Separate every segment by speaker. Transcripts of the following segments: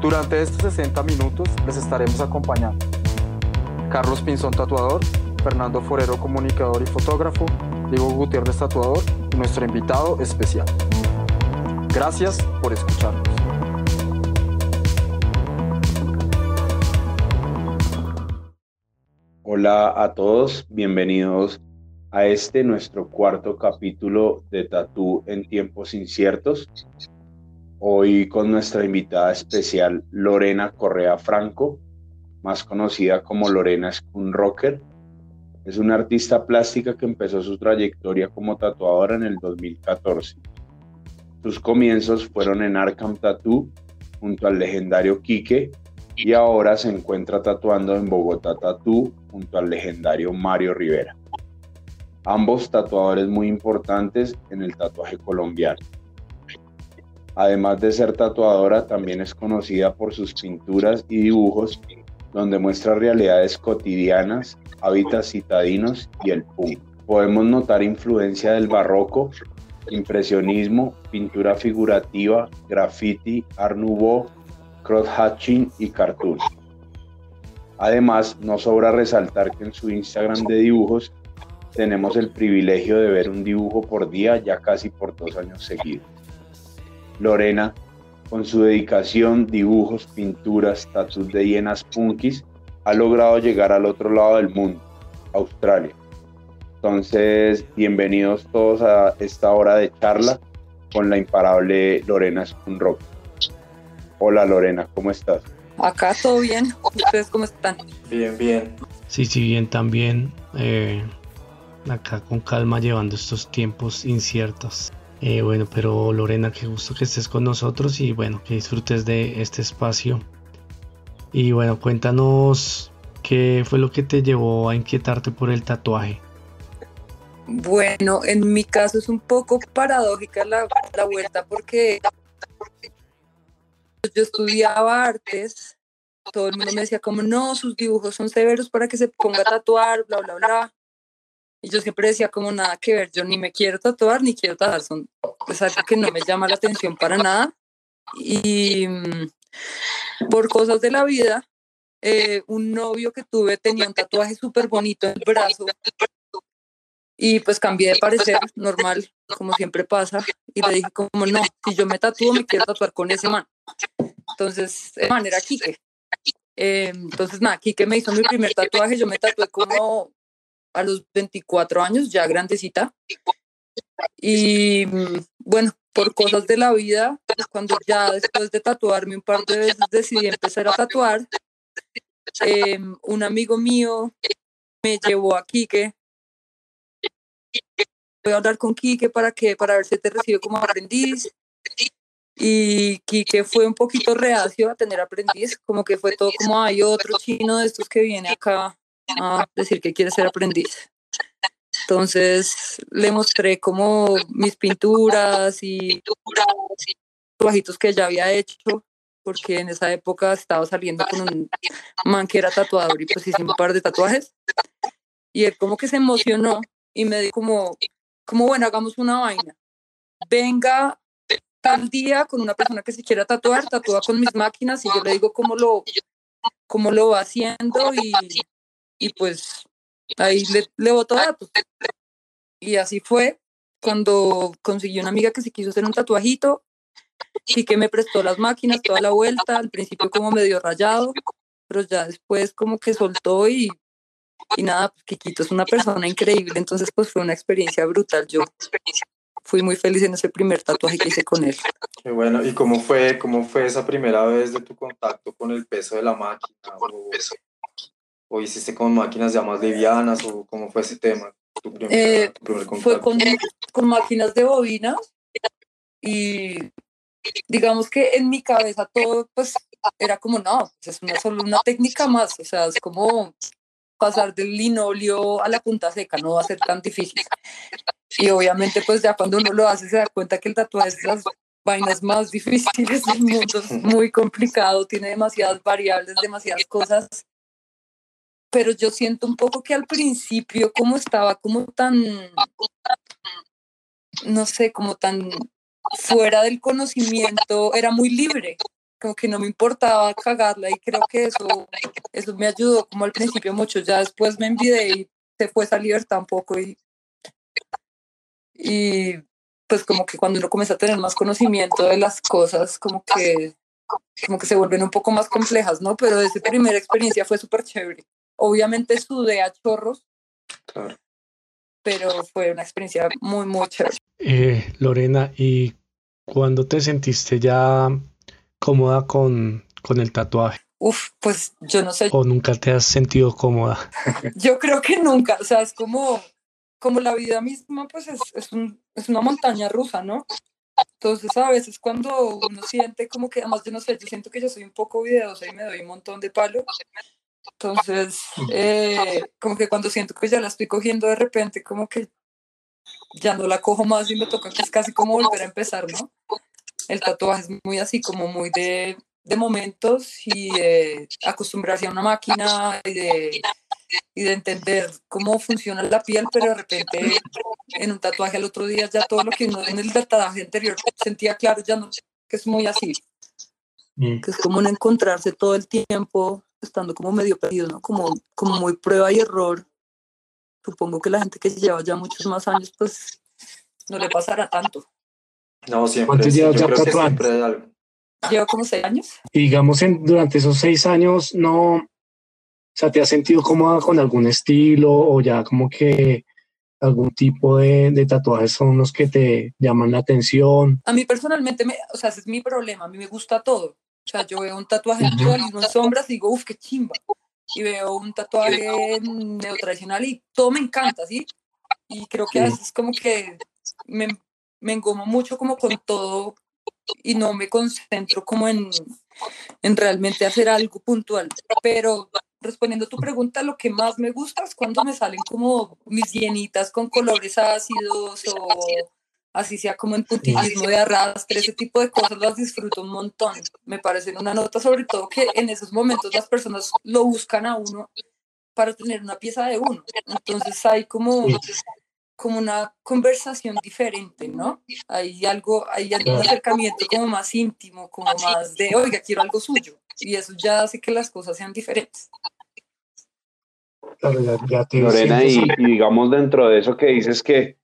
Speaker 1: Durante estos 60 minutos les estaremos acompañando Carlos Pinzón Tatuador, Fernando Forero Comunicador y Fotógrafo, Diego Gutiérrez Tatuador nuestro invitado especial. Gracias por escucharnos.
Speaker 2: Hola a todos, bienvenidos a este nuestro cuarto capítulo de Tatú en tiempos inciertos. Hoy con nuestra invitada especial Lorena Correa Franco, más conocida como Lorena Spoon Rocker. Es una artista plástica que empezó su trayectoria como tatuadora en el 2014. Sus comienzos fueron en Arkham Tattoo junto al legendario Quique y ahora se encuentra tatuando en Bogotá Tattoo junto al legendario Mario Rivera. Ambos tatuadores muy importantes en el tatuaje colombiano. Además de ser tatuadora, también es conocida por sus pinturas y dibujos donde muestra realidades cotidianas, hábitats citadinos y el punk. Podemos notar influencia del barroco, impresionismo, pintura figurativa, graffiti, art nouveau, cross-hatching y cartoon. Además, no sobra resaltar que en su Instagram de dibujos tenemos el privilegio de ver un dibujo por día ya casi por dos años seguidos. Lorena, con su dedicación, dibujos, pinturas, tatuajes de hienas punkis, ha logrado llegar al otro lado del mundo, Australia. Entonces, bienvenidos todos a esta hora de charla con la imparable Lorena Spoonrock. Hola Lorena, ¿cómo estás?
Speaker 3: Acá todo bien. ¿Ustedes cómo están?
Speaker 1: Bien, bien.
Speaker 4: Sí, sí, bien también. Eh, acá con calma llevando estos tiempos inciertos. Eh, bueno, pero Lorena, qué gusto que estés con nosotros y bueno, que disfrutes de este espacio. Y bueno, cuéntanos qué fue lo que te llevó a inquietarte por el tatuaje.
Speaker 3: Bueno, en mi caso es un poco paradójica la, la vuelta porque yo estudiaba artes, todo el mundo me decía como, no, sus dibujos son severos para que se ponga a tatuar, bla, bla, bla. Yo siempre decía como nada que ver, yo ni me quiero tatuar ni quiero tatuar, son es algo que no me llama la atención para nada. Y mm, por cosas de la vida, eh, un novio que tuve tenía un tatuaje súper bonito en el brazo y pues cambié de parecer, normal, como siempre pasa, y le dije como no, si yo me tatúo me quiero tatuar con ese man. Entonces, de manera Kike. Eh, entonces, nada, Kike me hizo mi primer tatuaje, yo me tatué como a los 24 años, ya grandecita. Y bueno, por cosas de la vida, cuando ya después de tatuarme un par de veces decidí empezar a tatuar, em, un amigo mío me llevó a Quique. Voy a hablar con Quique para que para ver si te recibe como aprendiz. Y Quique fue un poquito reacio a tener aprendiz, como que fue todo como hay otro chino de estos que viene acá a decir que quiere ser aprendiz. Entonces le mostré como mis pinturas y trabajitos que ya había hecho, porque en esa época estaba saliendo con un man que era tatuador y pues hice un par de tatuajes. Y él como que se emocionó y me dijo como, como bueno, hagamos una vaina. Venga tal día con una persona que se quiera tatuar, tatúa con mis máquinas y yo le digo cómo lo, cómo lo va haciendo y, y pues ahí le, le boto datos. Y así fue cuando conseguí una amiga que se quiso hacer un tatuajito y que me prestó las máquinas toda la vuelta, al principio como medio rayado, pero ya después como que soltó y, y nada, pues Kikito es una persona increíble, entonces pues fue una experiencia brutal. Yo fui muy feliz en ese primer tatuaje que hice con él.
Speaker 1: Qué bueno, ¿y cómo fue, cómo fue esa primera vez de tu contacto con el peso de la máquina? O, o hiciste con máquinas ya más livianas o cómo fue ese tema? Tu primer,
Speaker 3: Eh,
Speaker 1: tu primer
Speaker 3: fue
Speaker 1: contacto?
Speaker 3: con, con máquinas de bobina y digamos que en mi cabeza todo, pues era como, no, es una, solo una técnica más, o sea, es como pasar del linoleo a la punta seca, no va a ser tan difícil. Y obviamente, pues ya cuando uno lo hace, se da cuenta que el tatuaje es las vainas más difíciles del mundo, es muy complicado, tiene demasiadas variables, demasiadas cosas. Pero yo siento un poco que al principio, como estaba como tan, no sé, como tan fuera del conocimiento, era muy libre como que no me importaba cagarla y creo que eso, eso me ayudó como al principio mucho, ya después me envidé y se fue esa libertad un poco y, y pues como que cuando uno comienza a tener más conocimiento de las cosas, como que, como que se vuelven un poco más complejas, ¿no? Pero esa primera experiencia fue súper chévere. Obviamente sudé a chorros, claro. pero fue una experiencia muy, muy chévere.
Speaker 5: Eh, Lorena, ¿y cuándo te sentiste ya cómoda con, con el tatuaje?
Speaker 3: Uf, pues yo no sé.
Speaker 5: ¿O nunca te has sentido cómoda?
Speaker 3: yo creo que nunca, o sea, es como, como la vida misma, pues es, es, un, es una montaña rusa, ¿no? Entonces, a veces cuando uno siente como que, además yo no sé, yo siento que yo soy un poco videosa y me doy un montón de palo. Entonces, eh, como que cuando siento que ya la estoy cogiendo de repente, como que ya no la cojo más y me toca que es casi como volver a empezar, ¿no? el tatuaje es muy así, como muy de, de momentos y de acostumbrarse a una máquina y de, y de entender cómo funciona la piel, pero de repente en un tatuaje al otro día ya todo lo que uno en el tatuaje anterior sentía claro, ya no, que es muy así. Mm. Que es como no encontrarse todo el tiempo estando como medio perdido, ¿no? Como, como muy prueba y error. Supongo que la gente que lleva ya muchos más años, pues no le pasará tanto.
Speaker 6: No, siempre. llevas ya tatuando?
Speaker 3: Llevo como seis años.
Speaker 4: Y digamos, en, durante esos seis años, no. O sea, ¿te has sentido cómoda con algún estilo o ya como que algún tipo de, de, tatuajes son los que te llaman la atención?
Speaker 3: A mí personalmente, me, o sea, ese es mi problema. A mí me gusta todo. O sea, yo veo un tatuaje en sombras y digo, uff, qué chimba. Y veo un tatuaje neotradicional y todo me encanta, ¿sí? Y creo que a veces como que me, me engomo mucho como con todo y no me concentro como en, en realmente hacer algo puntual. Pero respondiendo a tu pregunta, lo que más me gusta es cuando me salen como mis llenitas con colores ácidos o así sea como en puntillismo de arrastre, ese tipo de cosas las disfruto un montón. Me parecen una nota sobre todo que en esos momentos las personas lo buscan a uno para tener una pieza de uno. Entonces hay como como una conversación diferente, ¿no? Hay algo, hay un acercamiento como más íntimo, como más de, oiga, quiero algo suyo. Y eso ya hace que las cosas sean diferentes.
Speaker 2: Lorena, y, digamos dentro de eso que dices que,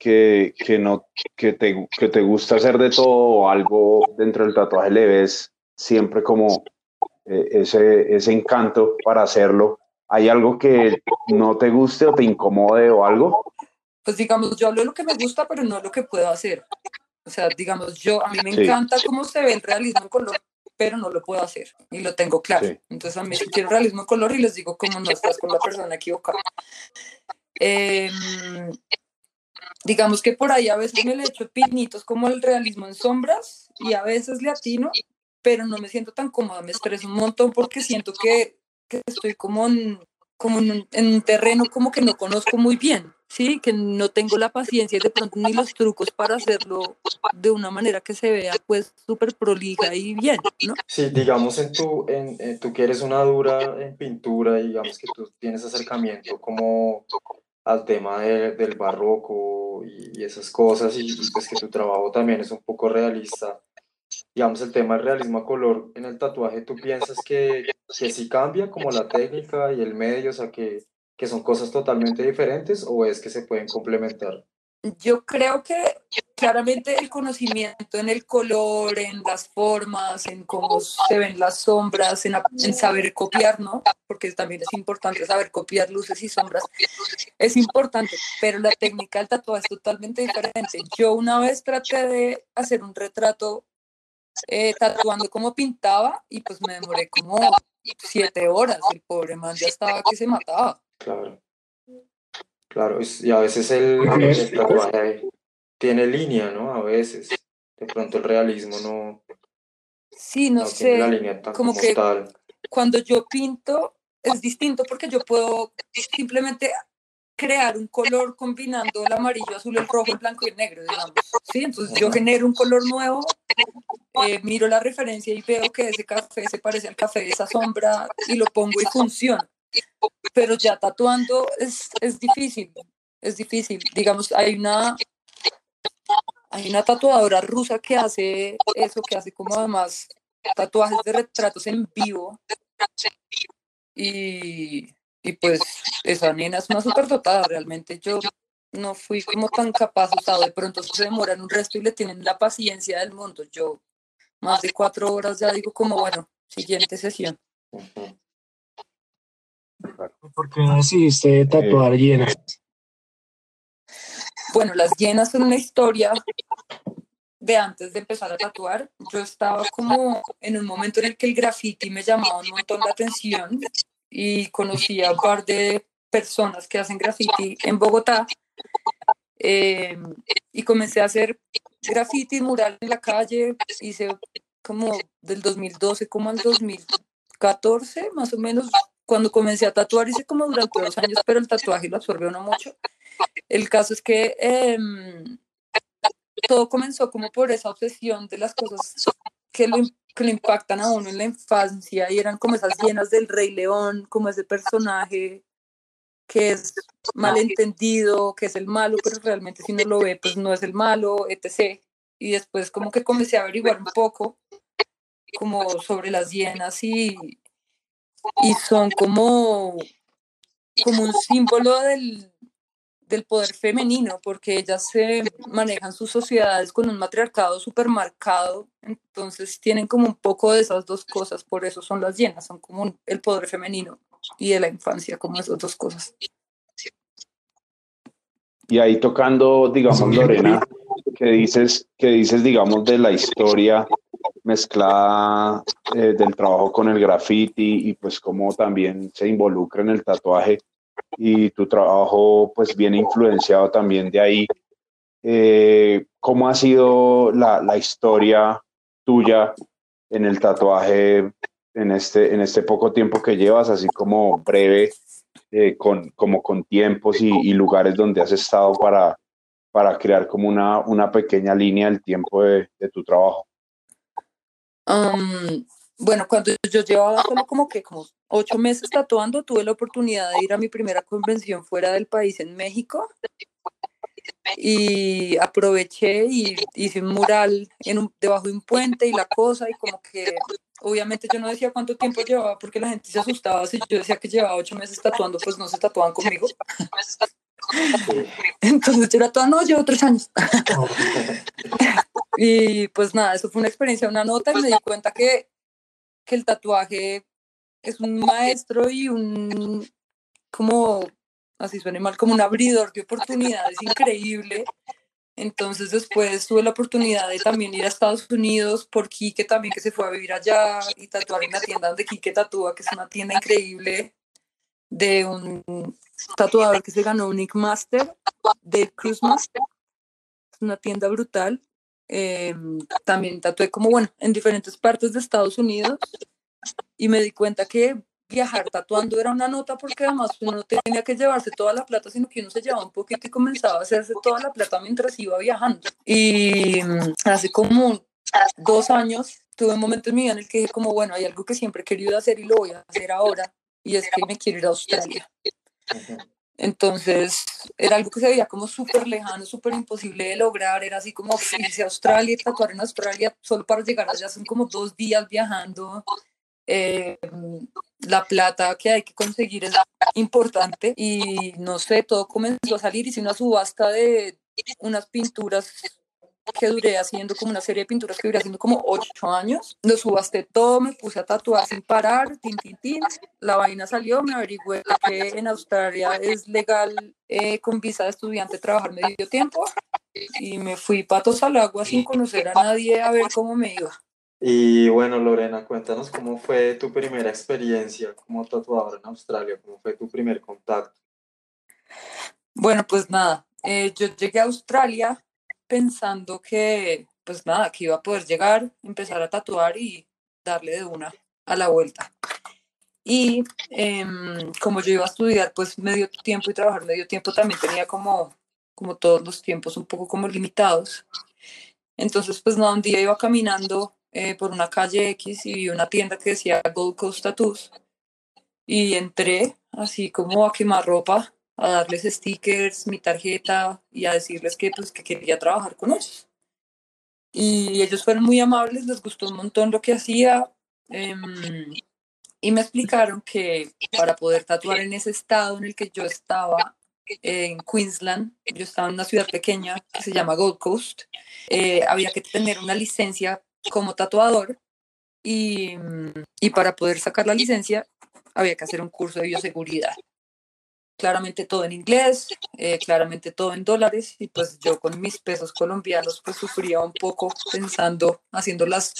Speaker 2: que, que, no, que, te, que te gusta hacer de todo algo dentro del tatuaje, le ves siempre como eh, ese, ese encanto para hacerlo. ¿Hay algo que no te guste o te incomode o algo?
Speaker 3: pues digamos, yo hablo de lo que me gusta, pero no lo que puedo hacer. O sea, digamos, yo, a mí me encanta cómo se ve el realismo en color, pero no lo puedo hacer y lo tengo claro. Entonces, a mí si quiero realismo en color y les digo, como no estás con la persona equivocada. Em, digamos que por ahí a veces me le echo pinitos como el realismo en sombras y a veces le atino, pero no me siento tan cómoda, me estreso un montón porque siento que, que estoy como en, como en un terreno como que no conozco muy bien. Sí, que no tengo la paciencia de pronto ni los trucos para hacerlo de una manera que se vea pues súper prolija y bien, ¿no?
Speaker 6: Sí, digamos en tu, en, tú que eres una dura en pintura, digamos que tú tienes acercamiento como al tema del barroco y, esas cosas y, pues que tu trabajo también es un poco realista. Digamos, el tema del realismo a color en el tatuaje, ¿tú piensas que, que sí cambia como la técnica y el medio, o sea, que que son cosas totalmente diferentes o es que se pueden complementar?
Speaker 3: Yo creo que claramente el conocimiento en el color, en las formas, en cómo se ven las sombras, en, saber copiar, ¿no? Porque también es importante saber copiar luces y sombras. Es importante, pero la técnica del tatuaje es totalmente diferente. Yo una vez traté de hacer un retrato eh, tatuando como pintaba y pues me demoré como siete horas. El pobre man ya estaba que se mataba.
Speaker 6: Claro. Claro, y a veces el, tatuaje tiene línea, ¿no? A veces. De pronto el realismo no,
Speaker 3: Sí, no, sé, como, que cuando yo pinto es distinto porque yo puedo simplemente crear un color combinando el amarillo, azul, el rojo, el blanco y el negro, digamos. ¿sí? Entonces yo genero un color nuevo, eh, miro la referencia y veo que ese café se parece al café de esa sombra y lo pongo y funciona. Pero ya tatuando es, es difícil, es difícil. Digamos, hay una, hay una tatuadora rusa que hace eso, que hace como además tatuajes de retratos en vivo. Y y pues esa nena es una súper dotada, realmente yo no fui como tan capaz, o de pronto se demoran un resto y le tienen la paciencia del mundo. Yo más de cuatro horas ya digo como, bueno, siguiente sesión.
Speaker 4: ¿Por qué decidiste tatuar llenas?
Speaker 3: Bueno, las llenas son una historia de antes de empezar a tatuar. Yo estaba como en un momento en el que el graffiti me llamaba un montón la atención y conocí a un par de personas que hacen graffiti en Bogotá eh, y comencé a hacer graffiti mural en la calle, hice como del 2012 como al 2014 más o menos, cuando comencé a tatuar hice como durante dos años, pero el tatuaje lo absorbió no mucho. El caso es que em, todo comenzó como por esa obsesión de las cosas que lo, que impactan a uno en la infancia y eran como esas llenas del Rey León, como ese personaje que es malentendido, que es el malo, pero realmente si no lo ve, pues no es el malo, etc. Y después como que comencé a averiguar un poco como sobre las hienas y, y son como, como un símbolo del, del poder femenino, porque ellas se manejan sus sociedades con un matriarcado súper marcado, entonces tienen como un poco de esas dos cosas, por eso son las llenas, son como el poder femenino y de la infancia, como esas dos cosas.
Speaker 2: Y ahí tocando, digamos, Lorena, que dices, que dices, digamos, de la historia mezclada eh, del trabajo con el graffiti y pues cómo también se involucra en el tatuaje y tu trabajo pues viene influenciado también de ahí. Eh, ¿Cómo ha sido la, la, historia tuya en el tatuaje en este, en este poco tiempo que llevas, así como breve, eh, con, como con tiempos y, lugares donde has estado para, para crear como una, una pequeña línea del tiempo de, de tu trabajo?
Speaker 3: Um, bueno, cuando yo llevaba solo como que como ocho meses tatuando, tuve la oportunidad de ir a mi primera convención fuera del país en México y aproveché y hice un mural en un, debajo de un puente y la cosa y como que obviamente yo no decía cuánto tiempo llevaba porque la gente se asustaba si yo decía que llevaba ocho meses tatuando pues no se tatuaban conmigo entonces yo era toda no llevo tres años y pues nada eso fue una experiencia una nota y me di cuenta que que el tatuaje es un maestro y un, como, así suene mal, como un abridor de oportunidades increíble. Entonces después tuve la oportunidad de también ir a Estados Unidos por Quique también que se fue a vivir allá y tatuar en la tienda donde Quique tatúa, que es una tienda increíble de un tatuador que se ganó un Nick Master de Christmas. Es una tienda brutal. Em, también tatué como, bueno, en diferentes partes de Estados Unidos y me di cuenta que viajar tatuando era una nota porque además uno no tenía que llevarse toda la plata, sino que uno se llevaba un poquito y comenzaba a hacerse toda la plata mientras iba viajando. Y mm, hace como dos años tuve un momento en mi vida en el que dije como, bueno, hay algo que siempre he querido hacer y lo voy a hacer ahora, y es que me quiero ir a Australia. Entonces, era algo que se veía como súper lejano, súper imposible de lograr. Era así como irse a Australia tatuar en Australia solo para llegar allá. Son como dos días viajando. Eh, la plata que hay que conseguir es importante. Y no sé, todo comenzó a salir. Hice una subasta de unas pinturas que duré haciendo como una serie de pinturas que duré haciendo como ocho años. Lo subasté todo, me puse a tatuar sin parar, tin, tin, tin. La vaina salió, me averigüé que en Australia es legal eh, con visa de estudiante trabajar medio tiempo y me fui patos al agua sin conocer a nadie a ver cómo me iba.
Speaker 1: Y bueno, Lorena, cuéntanos cómo fue tu primera experiencia como tatuadora en Australia, cómo fue tu primer contacto.
Speaker 3: Bueno, pues nada, eh, yo llegué a Australia pensando que pues nada, que iba a poder llegar, empezar a tatuar y darle de una a la vuelta. Y em, como yo iba a estudiar pues medio tiempo y trabajar medio tiempo, también tenía como, como todos los tiempos un poco como limitados. Entonces pues nada, un día iba caminando eh, por una calle X y vi una tienda que decía Gold Coast Tattoos y entré así como a quemar ropa, a darles stickers, mi tarjeta y a decirles que pues que quería trabajar con ellos. Y ellos fueron muy amables, les gustó un montón lo que hacía. Em, y me explicaron que para poder tatuar en ese estado en el que yo estaba, en Queensland, yo estaba en una ciudad pequeña que se llama Gold Coast, eh, había que tener una licencia como tatuador y, y para poder sacar la licencia había que hacer un curso de bioseguridad. Claramente todo en inglés, eh, claramente todo en dólares y pues yo con mis pesos colombianos pues sufría un poco pensando, haciendo las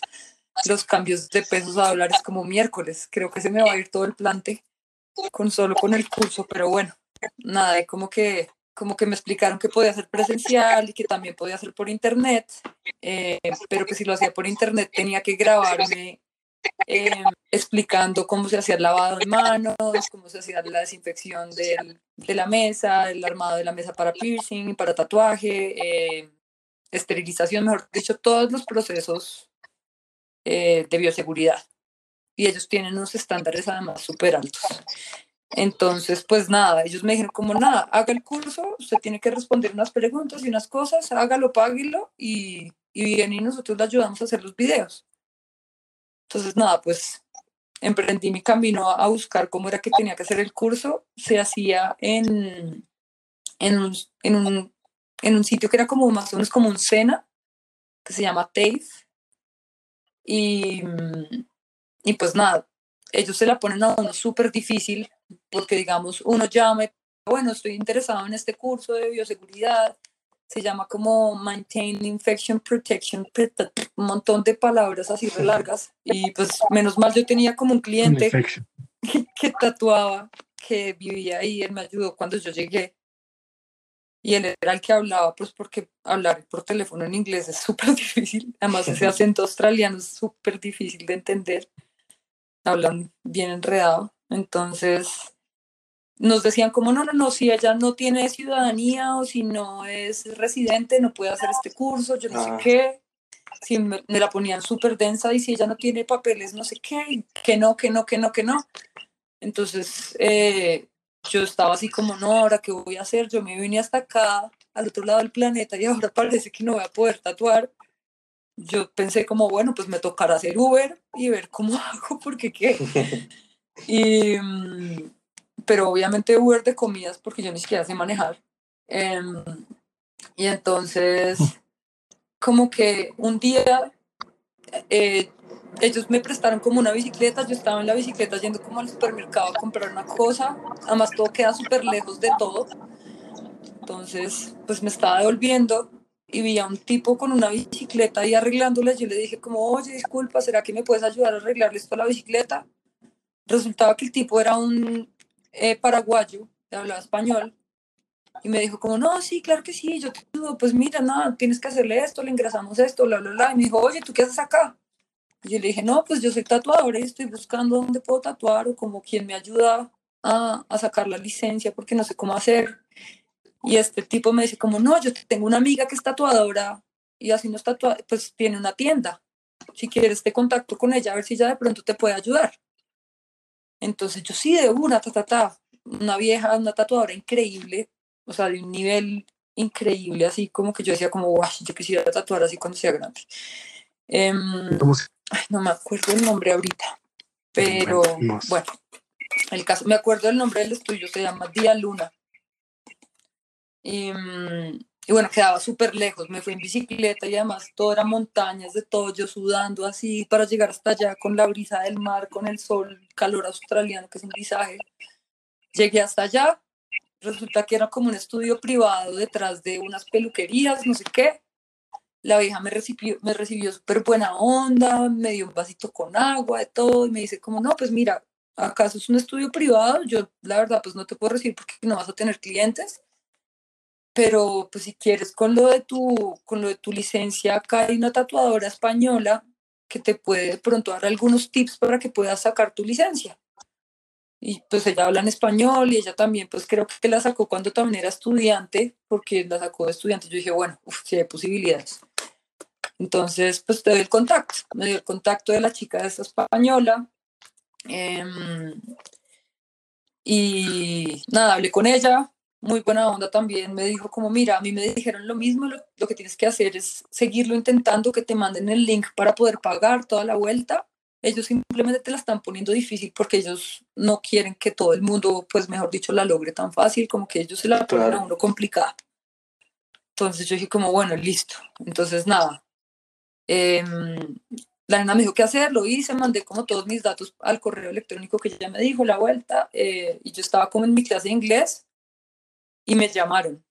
Speaker 3: los cambios de pesos a dólares como miércoles. Creo que se me va a ir todo el plante con solo con el curso, pero bueno, nada, como que como que me explicaron que podía hacer presencial y que también podía hacer por internet, eh, pero que si lo hacía por internet tenía que grabarme eh, explicando cómo se hacía el lavado de manos, cómo se hacía la desinfección de la mesa, el armado de la mesa para piercing, para tatuaje, eh, esterilización, mejor dicho, todos los procesos eh, de bioseguridad. Y ellos tienen unos estándares además súper altos. Entonces, pues nada, ellos me dijeron como nada, haga el curso, usted tiene que responder unas preguntas y unas cosas, hágalo, páguelo y, y bien, y nosotros le ayudamos a hacer los videos. Entonces, nada, pues emprendí mi camino a, buscar cómo era que tenía que hacer el curso. Se hacía en, en, un, en, un, en un sitio que era como más o menos como un Sena, que se llama TAFE. Y, y pues nada, ellos se la ponen a uno súper difícil porque digamos, uno llama, bueno, estoy interesado en este curso de bioseguridad, se llama como Maintain Infection Protection, un montón de palabras así re largas. Y pues menos mal yo tenía como un cliente que, que tatuaba, que vivía ahí, él me ayudó cuando yo llegué. Y él era el que hablaba, pues porque hablar por teléfono en inglés es súper difícil, además ese acento australiano es súper difícil de entender, hablan bien enredado, entonces nos decían como no, no, no, si ella no tiene ciudadanía o si no es residente, no puede hacer este curso, yo no sé ah. qué, si me, la ponían súper densa y si ella no tiene papeles, no sé qué, que no, que no, que no, que no. Entonces, eh, yo estaba así como, no, ahora qué voy a hacer, yo me vine hasta acá, al otro lado del planeta, y ahora parece que no voy a poder tatuar. Yo pensé como, bueno, pues me tocará hacer Uber y ver cómo hago, porque qué. y, mm, pero obviamente Uber de comidas, porque yo ni siquiera sé manejar. Em, y entonces, como que un día eh, ellos me prestaron como una bicicleta, yo estaba en la bicicleta yendo como al supermercado a comprar una cosa, además todo queda súper lejos de todo, entonces pues me estaba devolviendo y vi a un tipo con una bicicleta y arreglándola, yo le dije como, oye, disculpa, ¿será que me puedes ayudar a arreglarle esto a la bicicleta? Resultaba que el tipo era un eh, paraguayo, que hablaba español, y me dijo como, no, sí, claro que sí, yo te ayudo, pues mira, nada, tienes que hacerle esto, le ingresamos esto, bla, bla, bla, y me dijo, oye, ¿tú qué haces acá? Y yo le dije, no, pues yo soy tatuador y estoy buscando dónde puedo tatuar o como quien me ayuda a, a sacar la licencia porque no sé cómo hacer. Y este tipo me dice como, no, yo tengo una amiga que es tatuadora y así no está pues tiene una tienda. Si quieres te contacto con ella a ver si ella de pronto te puede ayudar. Entonces yo sí, de una, ta, ta, ta, una vieja, una tatuadora increíble, o sea, de un nivel increíble, así como que yo decía como, guau, yo quisiera tatuar así cuando sea grande. Eh, ay, no me acuerdo el nombre ahorita, pero bueno, el caso, me acuerdo el nombre del estudio, se llama Día Luna. Mm, y bueno, quedaba súper lejos, me fui en bicicleta y además todo era montañas de todo, yo sudando así para llegar hasta allá con la brisa del mar, con el sol, calor australiano, que es un visaje. Llegué hasta allá, resulta que era como un estudio privado detrás de unas peluquerías, no sé qué, la vieja me recibió, me recibió súper buena onda, me dio un vasito con agua, de todo, y me dice como, no, pues mira, ¿acaso es un estudio privado? Yo, la verdad, pues no te puedo recibir porque no vas a tener clientes. Pero pues si quieres con lo de tu, con lo de tu licencia, acá hay una tatuadora española que te puede de pronto dar algunos tips para que puedas sacar tu licencia. Y pues ella habla en español y ella también, pues creo que la sacó cuando también era estudiante, porque la sacó de estudiante. Yo dije, bueno, uf, sí hay posibilidades. Entonces, pues te doy el contacto. Me dio el contacto de la chica de esa española. Em, y nada, hablé con ella, muy buena onda también, me dijo como, mira, a mí me dijeron lo mismo, lo, que tienes que hacer es seguirlo intentando, que te manden el link para poder pagar toda la vuelta. Ellos simplemente te la están poniendo difícil porque ellos no quieren que todo el mundo, pues mejor dicho, la logre tan fácil, como que ellos se la ponen a uno complicada. Entonces yo dije como, bueno, listo. Entonces nada. Em, la nena me dijo qué hacer, lo hice, mandé como todos mis datos al correo electrónico que ella me dijo, la vuelta, eh, y yo estaba como en mi clase de inglés y me llamaron.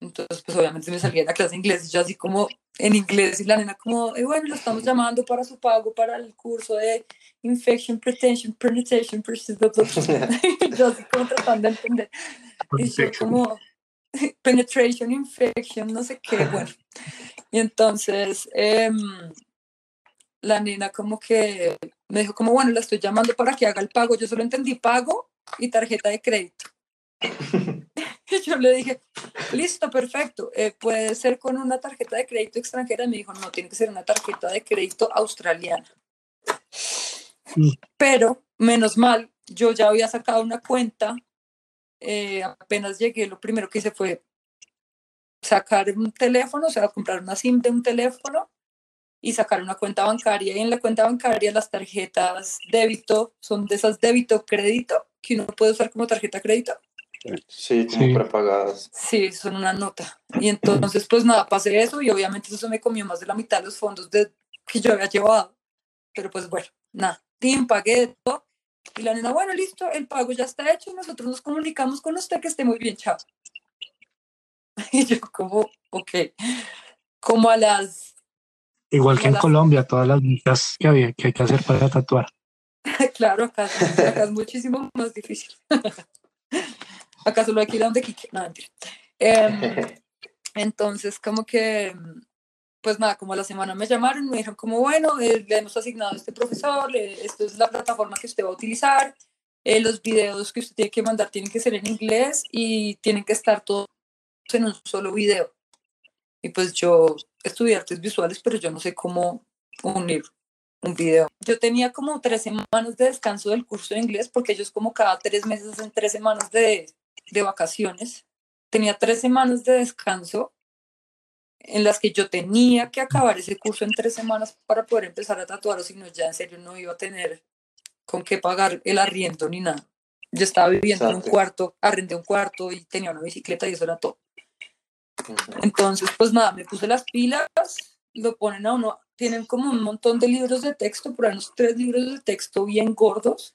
Speaker 3: Entonces, pues obviamente me salía de la clase de inglés, yo así como en inglés y la nena como, eh, bueno, lo estamos llamando para su pago para el curso de Infection, Pretension, Penetration, yo así como tratando de entender. Y yo como, Penetration, Infection, no sé qué, bueno. Y entonces, em, la nena como que me dijo como, bueno, la estoy llamando para que haga el pago. Yo solo entendí pago y tarjeta de crédito. yo le dije, listo, perfecto, eh, puede ser con una tarjeta de crédito extranjera. Y me dijo, no, tiene que ser una tarjeta de crédito australiana. Mm. Pero, menos mal, yo ya había sacado una cuenta. Eh, apenas llegué, lo primero que hice fue sacar un teléfono, o sea, comprar una SIM de un teléfono y sacar una cuenta bancaria. Y en la cuenta bancaria las tarjetas débito son de esas débito crédito que uno puede usar como tarjeta crédito.
Speaker 1: Sí, como prepagadas.
Speaker 3: Sí, son una nota. Y entonces, pues nada, pasé eso y obviamente eso me comió más de la mitad de los fondos de, que yo había llevado. Pero pues bueno, nada, team, pagué todo. Y la nena, bueno, listo, el pago ya está hecho, nosotros nos comunicamos con usted, que esté muy bien, chao. Y yo como, ok, como a las...
Speaker 4: Igual que en Colombia, todas las visas que, había, que hay que hacer para tatuar.
Speaker 3: claro, acá, acá es muchísimo más difícil. Acá solo hay que ir a donde Kike. No, mentira. Em, entonces, como que, pues nada, como a la semana me llamaron, me dijeron como, bueno, eh, le hemos asignado a este profesor, esto es la plataforma que usted va a utilizar, eh, los videos que usted tiene que mandar tienen que ser en inglés y tienen que estar todos en un solo video. Y pues yo estudié artes visuales, pero yo no sé cómo unir un video. Yo tenía como tres semanas de descanso del curso de inglés porque ellos como cada tres meses hacen tres semanas de de vacaciones, tenía tres semanas de descanso en las que yo tenía que acabar ese curso en tres semanas para poder empezar a tatuar, o si no, ya en serio no iba a tener con qué pagar el arriendo ni nada. Yo estaba viviendo en un cuarto, arrendé un cuarto y tenía una bicicleta y eso era todo. Entonces, pues nada, me puse las pilas, lo ponen a uno, tienen como un montón de libros de texto, por unos tres libros de texto bien gordos,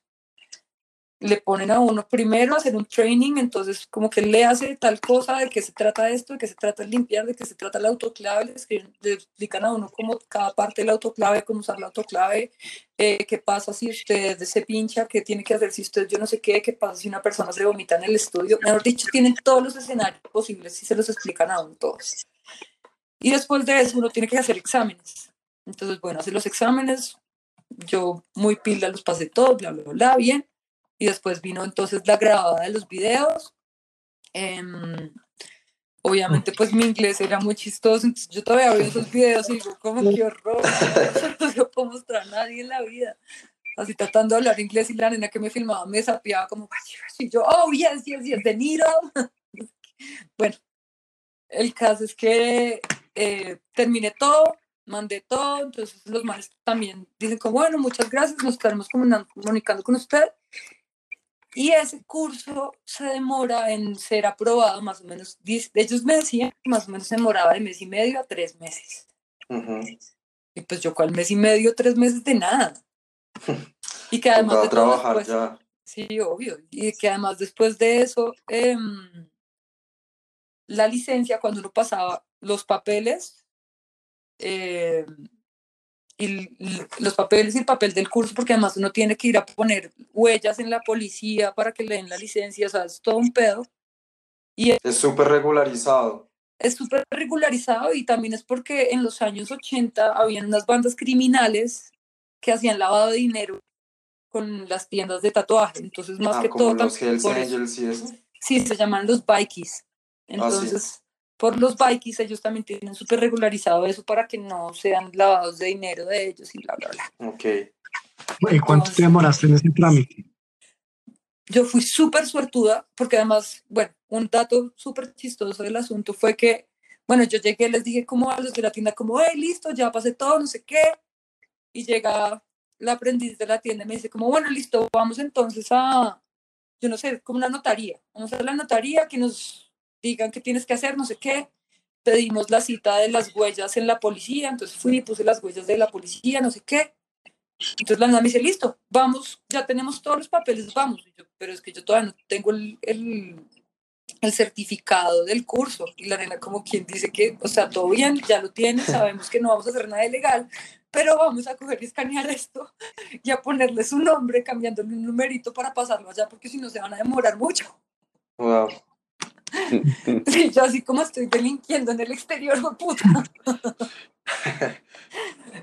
Speaker 3: le ponen a uno primero a hacer un training, entonces como que le hace tal cosa, de qué se trata esto, de qué se trata el limpiar, de qué se trata el autoclave, le, explican a uno cómo cada parte del autoclave, cómo usar el autoclave, eh, qué pasa si usted se pincha, qué tiene que hacer si usted yo no sé qué, qué pasa si una persona se vomita en el estudio, mejor dicho, tienen todos los escenarios posibles y se los explican a uno todos. Y después de eso uno tiene que hacer exámenes. Entonces, bueno, hacer los exámenes, yo muy pila los pasé todos, bla, bla, bla, bien y después vino entonces la grabada de los videos. Em, obviamente pues mi inglés era muy chistoso, entonces yo todavía veo esos videos y digo, como qué horror, no se lo puedo mostrar a nadie en la vida. Así tratando de hablar inglés y la nena que me filmaba me desafiaba como, y yo, oh, yes, yes, yes, de Niro. bueno, el caso es que eh, terminé todo, mandé todo, entonces los manes también dicen como, bueno, muchas gracias, nos estaremos comunicando con usted y ese curso se demora en ser aprobado más o menos, de ellos me decían que más o menos se demoraba de mes y medio a tres meses. Y pues yo cuál mes y medio, tres meses de nada. Y que además de
Speaker 1: trabajar ya.
Speaker 3: Sí, obvio. Y que además después de eso, em, la licencia, cuando uno pasaba los papeles, eh, y los papeles y el papel del curso, porque además uno tiene que ir a poner huellas en la policía para que le den la licencia, o sea, es todo un pedo. Y
Speaker 1: Es súper regularizado.
Speaker 3: es súper regularizado y también es porque en los años 80 habían unas bandas criminales que hacían lavado de dinero con las tiendas de tatuaje. Entonces, más
Speaker 1: Ah,
Speaker 3: que
Speaker 1: como
Speaker 3: todo,
Speaker 1: los Hells Angels y eso.
Speaker 3: sí, se llaman los bikies.
Speaker 1: Ah, sí.
Speaker 3: Entonces, por los bikies, ellos también tienen súper regularizado eso para que no sean lavados de dinero de ellos y bla, bla, bla.
Speaker 1: Ok.
Speaker 4: ¿Y cuánto te demoraste en ese trámite?
Speaker 3: yo fui súper suertuda, porque además, bueno, un dato súper chistoso del asunto fue que, bueno, yo llegué, les dije como a los de la tienda, como, hey, listo, ya pasé todo, no sé qué, y llega la aprendiz de la tienda y me dice como, bueno, listo, vamos entonces a, yo no sé, como una notaría, vamos a la notaría que nos digan qué tienes que hacer, no sé qué, pedimos la cita de las huellas en la policía, entonces fui, puse las huellas de la policía, no sé qué, entonces la nena me dice, listo, vamos, ya tenemos todos los papeles, vamos. Y yo, pero es que yo todavía no tengo el, el, el certificado del curso. Y la nena como quien dice que, o sea, todo bien, ya lo tienes, sabemos que no vamos a hacer nada ilegal, pero vamos a coger y escanear esto y a ponerle su nombre, cambiándole un numerito para pasarlo allá, porque si no se van a demorar mucho.
Speaker 1: Wow.
Speaker 3: Y yo así como estoy delinquiendo en el exterior, puta.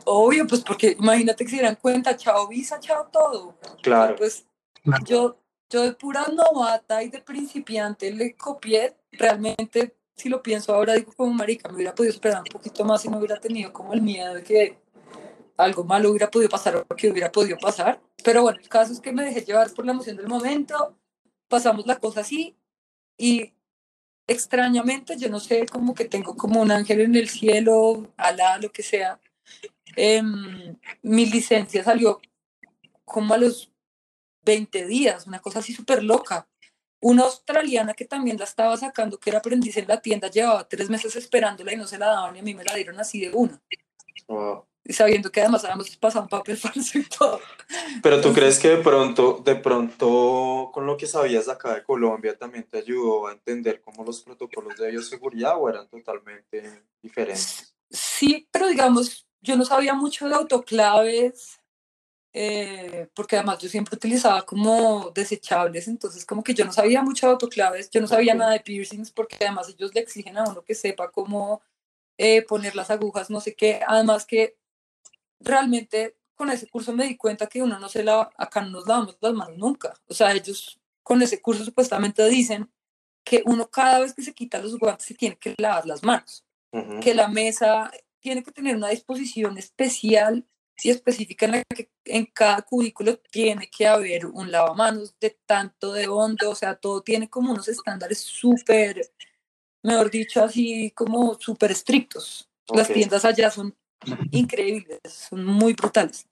Speaker 3: Obvio, pues porque imagínate que se dieran cuenta, chao visa, chao todo.
Speaker 1: Claro.
Speaker 3: Pues
Speaker 4: Claro.
Speaker 3: yo, yo de pura novata y de principiante le copié, realmente, si lo pienso ahora, digo como marica, me hubiera podido esperar un poquito más y no hubiera tenido como el miedo de que algo malo hubiera podido pasar o que hubiera podido pasar. Pero bueno, el caso es que me dejé llevar por la emoción del momento, pasamos la cosa así y extrañamente, yo no sé, como que tengo como un ángel en el cielo, alá, lo que sea. em, mi licencia salió como a los 20 días, una cosa así súper loca. Una australiana que también la estaba sacando, que era aprendiz en la tienda, llevaba tres meses esperándola y no se la daban y a mí me la dieron así de una.
Speaker 1: Wow.
Speaker 3: Sabiendo que además habíamos pasado un papel falso y todo.
Speaker 1: Pero tú crees que de pronto, de pronto, con lo que sabías acá de Colombia, también te ayudó a entender cómo los protocolos de bioseguridad o eran totalmente diferentes?
Speaker 3: Sí, pero digamos, yo no sabía mucho de autoclaves, eh, porque además yo siempre utilizaba como desechables, entonces como que yo no sabía mucho de autoclaves, yo no sabía nada de piercings, porque además ellos le exigen a uno que sepa cómo eh, poner las agujas, no sé qué, además que realmente con ese curso me di cuenta que uno no se lava, acá no nos lavamos las manos nunca, o sea, ellos con ese curso supuestamente dicen que uno cada vez que se quita los guantes se tiene que lavar las manos que la mesa tiene que tener una disposición especial y específica en la que en cada cubículo tiene que haber un lavamanos de tanto de hondo, o sea, todo tiene como unos estándares súper, mejor dicho, así como súper estrictos. Las tiendas allá son increíbles, son muy brutales.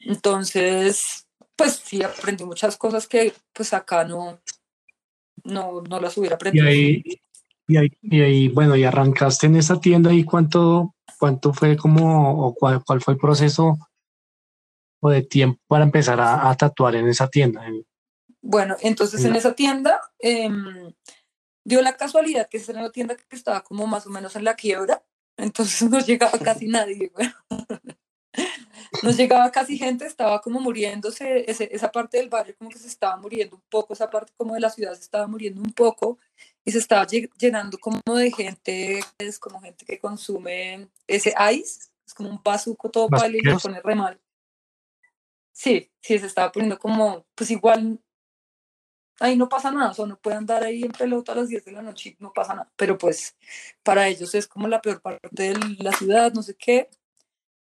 Speaker 3: Entonces, pues sí, aprendí muchas cosas que pues acá no, no, no las hubiera
Speaker 4: Y
Speaker 3: aprendido.
Speaker 4: ahí, y ahí, y ahí, bueno, y arrancaste en esa tienda y cuánto, cuánto fue como, o cuál, cuál fue el proceso o de tiempo para empezar a, a tatuar en esa tienda. En-
Speaker 3: Bueno, entonces en
Speaker 4: Ya.
Speaker 3: esa tienda em, dio la casualidad que esa era una tienda que estaba como más o menos en la quiebra, entonces no llegaba casi nadie. bueno. No llegaba casi gente, estaba como muriéndose, ese- esa parte del barrio como que se estaba muriendo un poco, esa parte como de la ciudad se estaba muriendo un poco y se estaba lle- llenando como de gente, es como gente que consume ese ice, es como un bazuco todo pálido y
Speaker 4: Bazuqueros.
Speaker 3: pone re mal. Sí, sí, se estaba poniendo como, pues igual ahí no pasa nada, o sea, no puede andar ahí en pelota a las 10 de la noche, no pasa nada, pero pues para ellos es como la peor parte de la ciudad, no sé qué.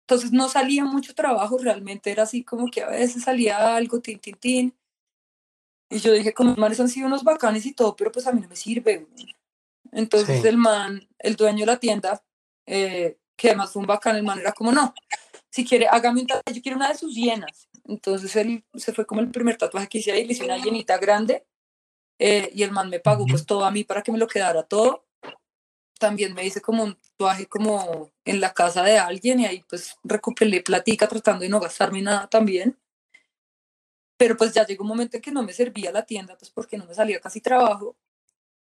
Speaker 3: Entonces no salía mucho trabajo, realmente era así como que a veces salía algo, tin, tin, tin. Y yo dije, como los manes han sido unos bacanes y todo, pero pues a mí no me sirve. güey". Entonces
Speaker 4: Sí.
Speaker 3: el man, el dueño de la tienda, eh, que además fue un bacán, el man era como, no, si quiere, hágame un tatuaje, yo quiero una de sus hienas. Entonces él se fue como el primer tatuaje que hice ahí, le hice una llenita grande eh, y el man me pagó pues todo a mí para que me lo quedara todo. También me hice como un tatuaje como en la casa de alguien y ahí pues recuperé platica tratando de no gastarme nada también. Pero pues ya llegó un momento en que no me servía la tienda pues porque no me salía casi trabajo.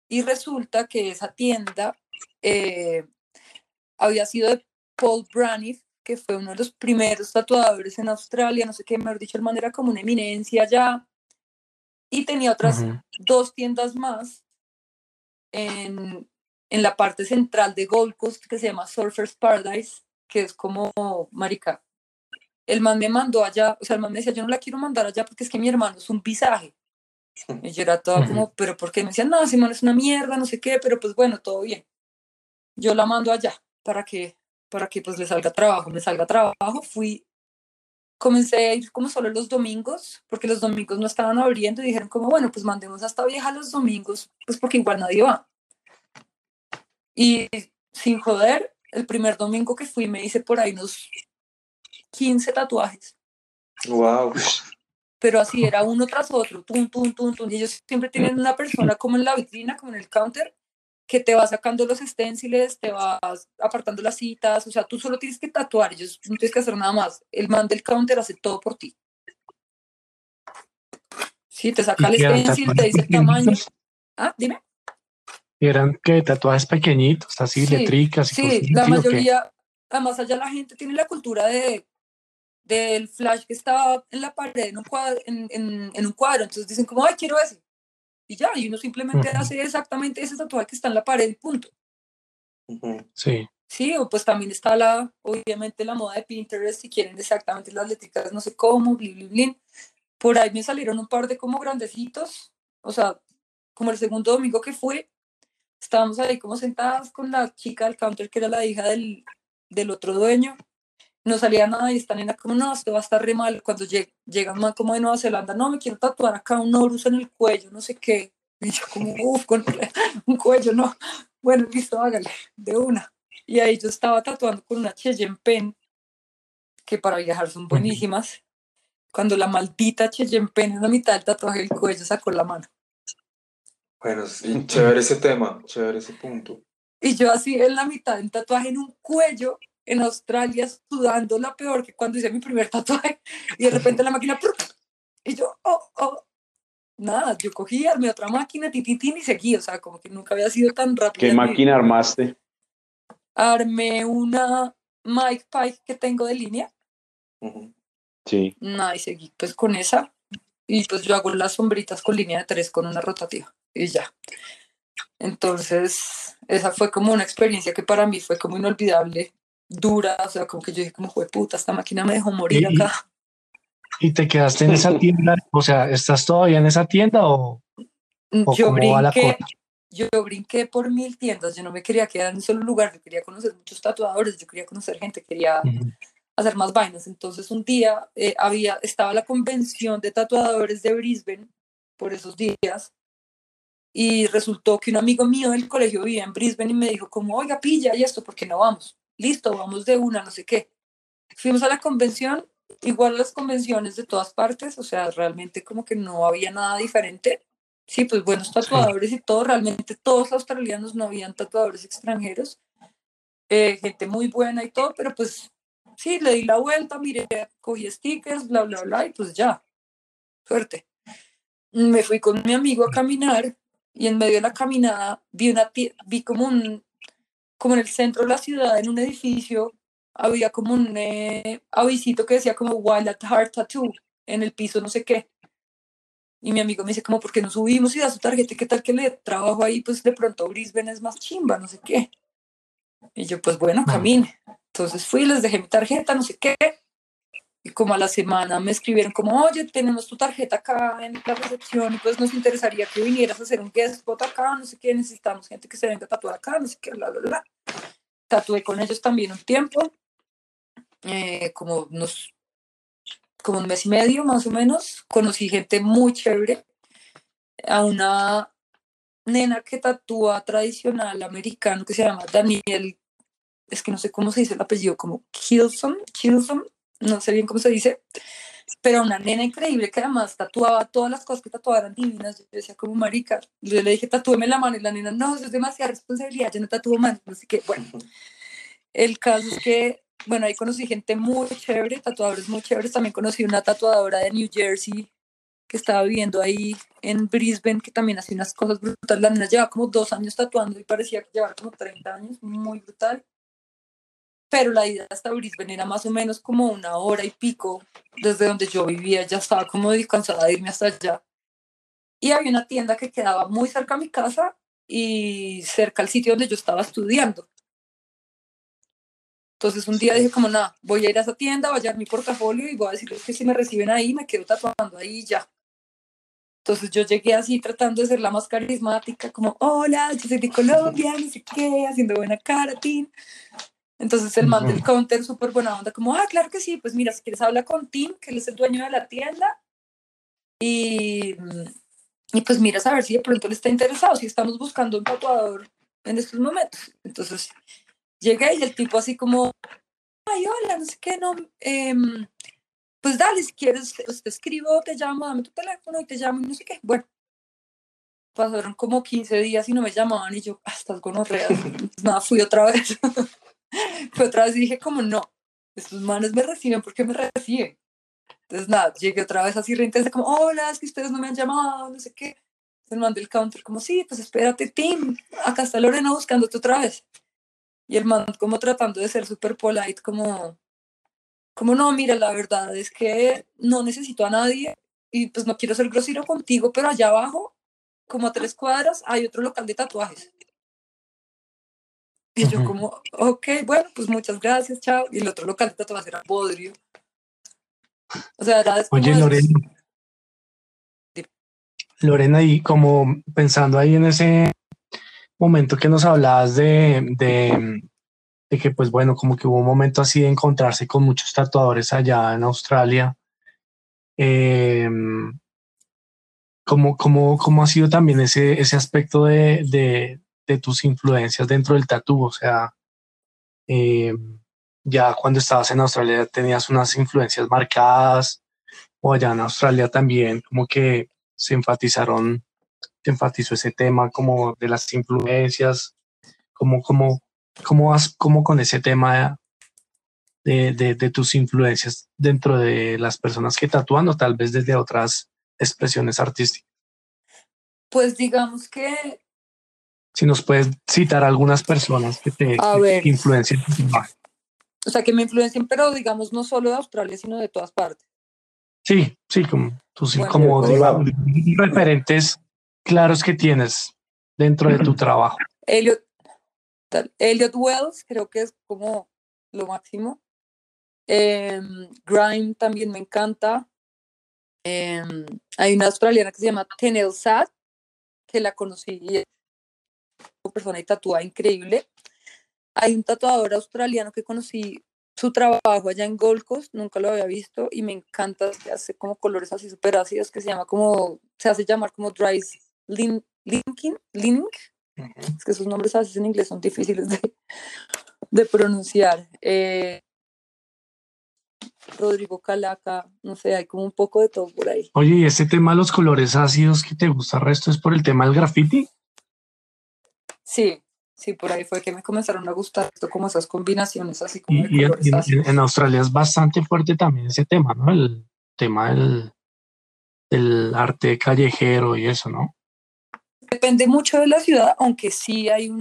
Speaker 3: Y resulta que esa tienda eh, había sido de Paul Braniff, que fue uno de los primeros tatuadores en Australia, no sé qué, mejor dicho, el man era como una eminencia ya. Y tenía otras
Speaker 4: Ujú.
Speaker 3: dos tiendas más en, en la parte central de Gold Coast que se llama Surfers Paradise, que es como, marica, el man me mandó allá, o sea, el man me decía, yo no la quiero mandar allá porque es que mi hermano es un pisaje. Y yo era toda como, pero ¿por qué? Me decían, no, Simón es una mierda, no sé qué, pero pues bueno, todo bien. Yo la mando allá para que, para que pues le salga trabajo, me salga trabajo. Fui, comencé a ir como solo los domingos, porque los domingos no estaban abriendo y dijeron como, bueno, pues mandemos hasta vieja los domingos, pues porque igual nadie va. Y sin joder, el primer domingo que fui me hice por ahí unos 15 tatuajes.
Speaker 1: Wow.
Speaker 3: Pero así era uno tras otro, tum, tum, tum, tum. Y ellos siempre tienen una persona como en la vitrina, como en el counter, que te va sacando los stenciles, te vas apartando las citas, o sea, tú solo tienes que tatuar, ellos no tienes que hacer nada más. El man del counter hace todo por ti. Sí, te saca el stencil, te dice el tamaño. Ah, dime.
Speaker 4: Eran que tatuajes pequeñitos, así,
Speaker 3: Sí,
Speaker 4: letricas y
Speaker 3: Sí, la mayoría, además allá la gente tiene la cultura de del flash que está en la pared en un cuadro, en, en, en un cuadro, entonces dicen como, ay, quiero ese. Y ya, y uno simplemente
Speaker 4: Ujú.
Speaker 3: hace exactamente ese tatuaje que está en la pared y punto.
Speaker 1: Ujú.
Speaker 4: Sí.
Speaker 3: Sí, o pues también está la, obviamente la moda de Pinterest, si quieren exactamente las letricas, no sé cómo, blin, blin, blin. Por ahí me salieron un par de como grandecitos, o sea, como el segundo domingo que fue, estábamos ahí como sentadas con la chica del counter, que era la hija del, del otro dueño, no salía nada y esta nena como, no, esto va a estar re mal, cuando lleg llegan más como de Nueva Zelanda, no, me quiero tatuar acá un Horus en el cuello, no sé qué, y yo como, uff, con un cuello, no, bueno, listo, hágale, de una. Y ahí yo estaba tatuando con una Cheyenne Pen, que para viajar son buenísimas. Cuando la maldita Cheyenne Pen en la mitad del tatuaje del cuello sacó la mano.
Speaker 1: Bueno, sí, chévere ese tema, chévere ese punto.
Speaker 3: Y yo así en la mitad del tatuaje en un cuello en Australia sudando la peor que cuando hice mi primer tatuaje. Y de repente la máquina... Y yo, oh, oh. Nada, yo cogí, armé otra máquina, tititín y seguí. O sea, como que nunca había sido tan rápido.
Speaker 2: ¿Qué máquina armaste?
Speaker 3: Armé una Mike Pike que tengo de línea.
Speaker 2: Sí.
Speaker 3: Nada, y seguí pues con esa. Y pues yo hago las sombritas con línea de tres con una rotativa. Y ya. Entonces, esa fue como una experiencia que para mí fue como inolvidable, dura. O sea, como que yo dije, como fue puta, esta máquina me dejó morir
Speaker 4: Y-
Speaker 3: acá.
Speaker 4: ¿Y te quedaste en esa tienda? O sea, ¿estás todavía en esa tienda o, o
Speaker 3: Yo
Speaker 4: cómo va la
Speaker 3: brinqué,
Speaker 4: cosa?
Speaker 3: yo brinqué por mil tiendas. Yo no me quería quedar en un solo lugar. Yo quería conocer muchos tatuadores. Yo quería conocer gente. Quería hacer más vainas. Entonces un día eh, había, estaba la convención de tatuadores de Brisbane por esos días y resultó que un amigo mío del colegio vivía en Brisbane y me dijo como, oiga, pilla y esto, ¿por qué no vamos? Listo, vamos de una, no sé qué. Fuimos a la convención, igual las convenciones de todas partes, o sea, realmente como que no había nada diferente. Sí, pues buenos tatuadores y todo, realmente todos australianos, no habían tatuadores extranjeros. Eh, gente muy buena y todo, pero pues sí, le di la vuelta, miré, cogí stickers, bla, bla, bla, y pues ya, suerte. Me fui con mi amigo a caminar y en medio de la caminada vi una vi como un, como en el centro de la ciudad, en un edificio, había como un eh, avisito que decía como Wild at Heart Tattoo en el piso, no sé qué. Y mi amigo me dice como, ¿por qué no subimos y da su tarjeta? ¿Qué tal que le trabajo ahí? Pues de pronto Brisbane es más chimba, no sé qué. Y yo, pues bueno, camine. Entonces fui, les dejé mi tarjeta, no sé qué. Y como a la semana me escribieron como, oye, tenemos tu tarjeta acá en la recepción pues nos interesaría que vinieras a hacer un guest spot acá, no sé qué, necesitamos gente que se venga a tatuar acá, no sé qué, bla, bla, bla. Tatué con ellos también un tiempo, eh, como unos, como un mes y medio más o menos. Conocí gente muy chévere. A una nena que tatúa tradicional americano que se llama Daniel, es que no sé cómo se dice el apellido, como Kilson, Kilson, no sé bien cómo se dice, pero una nena increíble que además tatuaba todas las cosas que tatuaba eran divinas. Yo decía, como marica, yo le dije, tatúeme la mano y la nena, no, eso es demasiada responsabilidad, yo no tatúo más, así que bueno. El caso es que, bueno, ahí conocí gente muy chévere, tatuadores muy chéveres. También conocí una tatuadora de New Jersey que estaba viviendo ahí en Brisbane, que también hacía unas cosas brutales. La nena llevaba como dos años tatuando y parecía que llevaba como 30 años, muy brutal. Pero la ida hasta Brisbane era más o menos como una hora y pico desde donde yo vivía. Ya estaba como cansada de irme hasta allá. Y había una tienda que quedaba muy cerca a mi casa y cerca al sitio donde yo estaba estudiando. Entonces un día dije como, nada, voy a ir a esa tienda, voy a llevar mi portafolio y voy a decirles que si me reciben ahí, me quedo tatuando ahí ya. Entonces yo llegué así tratando de ser la más carismática, como, hola, yo soy de Colombia, no sé qué, haciendo buena cara, Tim. Entonces el man del counter, súper buena onda, como, ah, claro que sí, pues mira, si quieres habla con Tim, que él es el dueño de la tienda. Y, y pues mira, a ver si de pronto le está interesado, si estamos buscando un tatuador en estos momentos. Entonces llegué y el tipo así como, ay, hola, no sé qué, no, em, pues dale, si quieres, te escribo, te llamo, dame tu teléfono y te llamo y no sé qué. Bueno, pasaron como 15 días y no me llamaban y yo, ah, estás gonorrea. nada, fui otra vez. fui otra vez dije como, no, estos manes me reciben porque me reciben. Entonces nada, llegué otra vez así reintensa como, hola, es que ustedes no me han llamado, no sé qué. Se mandé el counter como, sí, pues espérate, Tim, acá está Lorena buscándote otra vez. Y el man como tratando de ser súper polite, como, como no, mira, la verdad es que no necesito a nadie y pues no quiero ser grosero contigo, pero allá abajo, como a tres cuadras, hay otro local de tatuajes. Y yo como, ok, bueno, pues muchas gracias, chao. Y el otro local de tatuajes era Bodrio. O sea, era
Speaker 4: Oye, Lorena. Lorena, y como pensando ahí en ese momento que nos hablabas de, de, que, pues bueno, como que hubo un momento así de encontrarse con muchos tatuadores allá en Australia. Eh, ¿cómo, cómo, cómo, ha sido también ese, ese aspecto de, de, de tus influencias dentro del tatú? O sea, eh, ya cuando estabas en Australia tenías unas influencias marcadas o allá en Australia también como que se enfatizaron enfatizó ese tema como de las influencias, como, como, cómo vas como con ese tema de, de, tus influencias dentro de las personas que tatúan o tal vez desde otras expresiones artísticas.
Speaker 3: Pues digamos que...
Speaker 4: Si nos puedes citar algunas personas que te influencian.
Speaker 3: O sea, que me influencien, pero digamos no solo de Australia, sino de todas partes.
Speaker 4: Sí, sí, como, tú, como pues, referentes claros que tienes dentro de tu trabajo?
Speaker 3: Elliot, Elliot Wells creo que es como lo máximo. Eh, Grime también me encanta. Em, hay una australiana que se llama Tenel Sad, que la conocí una persona y tatúa increíble. Hay un tatuador australiano que conocí su trabajo allá en Gold Coast, nunca lo había visto y me encanta, hace como colores así súper ácidos que se llama como, se hace llamar como dry Lin, Linkin, Link, es que sus nombres a veces en inglés son difíciles de, de pronunciar. Eh, Rodrigo Calaca, no sé, hay como un poco de todo por ahí.
Speaker 4: Oye, ¿y ese tema de los colores ácidos que te gusta el resto es por el tema del graffiti?
Speaker 3: Sí, sí, por ahí fue que me comenzaron a gustar esto, como esas combinaciones así como
Speaker 4: y, en, Australia es bastante fuerte también ese tema, ¿no? El tema del, del arte callejero y eso, ¿no?
Speaker 3: Depende mucho de la ciudad, aunque sí hay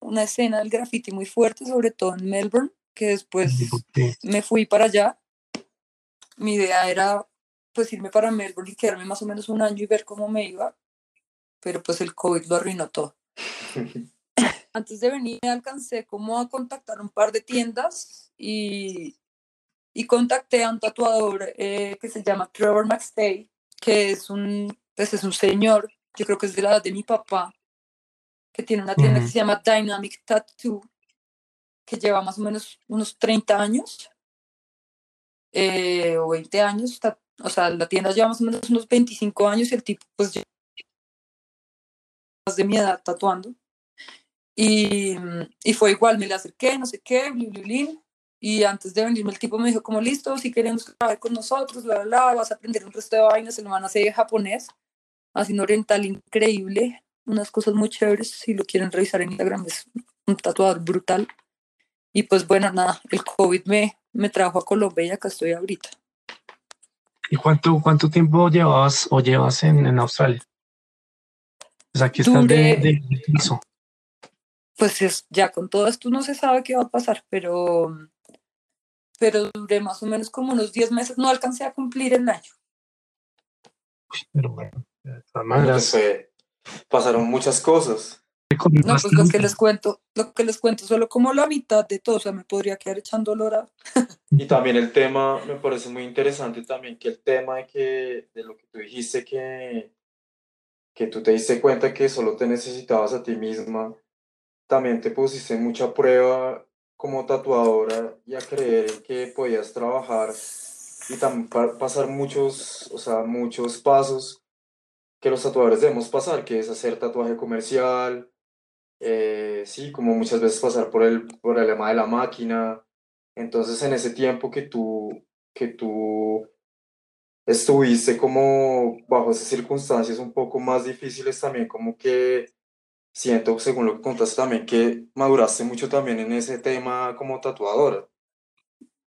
Speaker 3: una escena del graffiti muy fuerte, sobre todo en Melbourne, que después me fui para allá. Mi idea era pues irme para Melbourne y quedarme más o menos un año y ver cómo me iba, pero pues el COVID lo arruinó todo. Antes de venir alcancé como a contactar un par de tiendas y, y contacté a un tatuador eh, que se llama Trevor McStay, que es un, pues es un señor yo creo que es de la edad de mi papá, que tiene una tienda que se llama Dynamic Tattoo, que lleva más o menos unos 30 años eh, o 20 años. o sea, la tienda lleva más o menos unos 25 años y el tipo, pues, más de mi edad tatuando. Y, y fue igual, me le acerqué, no sé qué, bli, bli, Y antes de venirme, el tipo me dijo, como listo, si queremos trabajar con nosotros, bla, bla, vas a aprender un resto de vainas, el man hace japonés un oriental increíble, unas cosas muy chéveres, si lo quieren revisar en Instagram, es un tatuador brutal. Y pues bueno, nada, el COVID me, me trajo a Colombia y acá estoy ahorita.
Speaker 4: ¿Y cuánto, cuánto tiempo llevabas o llevas en, en Australia? Pues aquí estás de, de,
Speaker 3: Pues es, ya con todo esto no se sabe qué va a pasar, pero, pero duré más o menos como unos 10 meses, no alcancé a cumplir el año.
Speaker 4: Pero bueno,
Speaker 1: pasaron muchas cosas.
Speaker 3: No, pues lo que les cuento, lo que les cuento, solo como la mitad de todo, o sea, me podría quedar echando lora.
Speaker 1: y también el tema, me parece muy interesante también que el tema de que, de lo que tú dijiste que, que tú te diste cuenta que solo te necesitabas a ti misma, también te pusiste mucha prueba como tatuadora y a creer que podías trabajar y también pasar muchos, o sea, muchos pasos que los tatuadores debemos pasar, que es hacer tatuaje comercial, eh, sí, como muchas veces pasar por el, por el de la máquina. Entonces, en ese tiempo que tú, que tú estuviste como bajo esas circunstancias un poco más difíciles también, como que siento, según lo que contaste también, que maduraste mucho también en ese tema como tatuadora.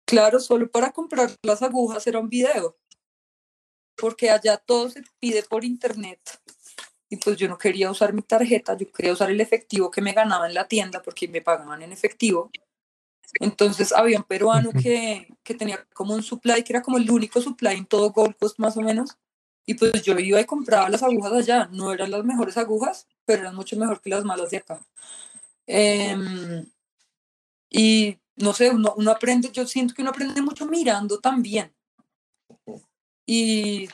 Speaker 3: Claro, solo para comprar las agujas era un video, porque allá todo se pide por internet y pues yo no quería usar mi tarjeta, yo quería usar el efectivo que me ganaba en la tienda porque me pagaban en efectivo. Entonces había un peruano que, que tenía como un supply, que era como el único supply en todo Gold Coast más o menos. Y pues yo iba y compraba las agujas allá. No eran las mejores agujas, pero eran mucho mejor que las malas de acá. Em, y no sé, uno, uno aprende, yo siento que uno aprende mucho mirando también. Y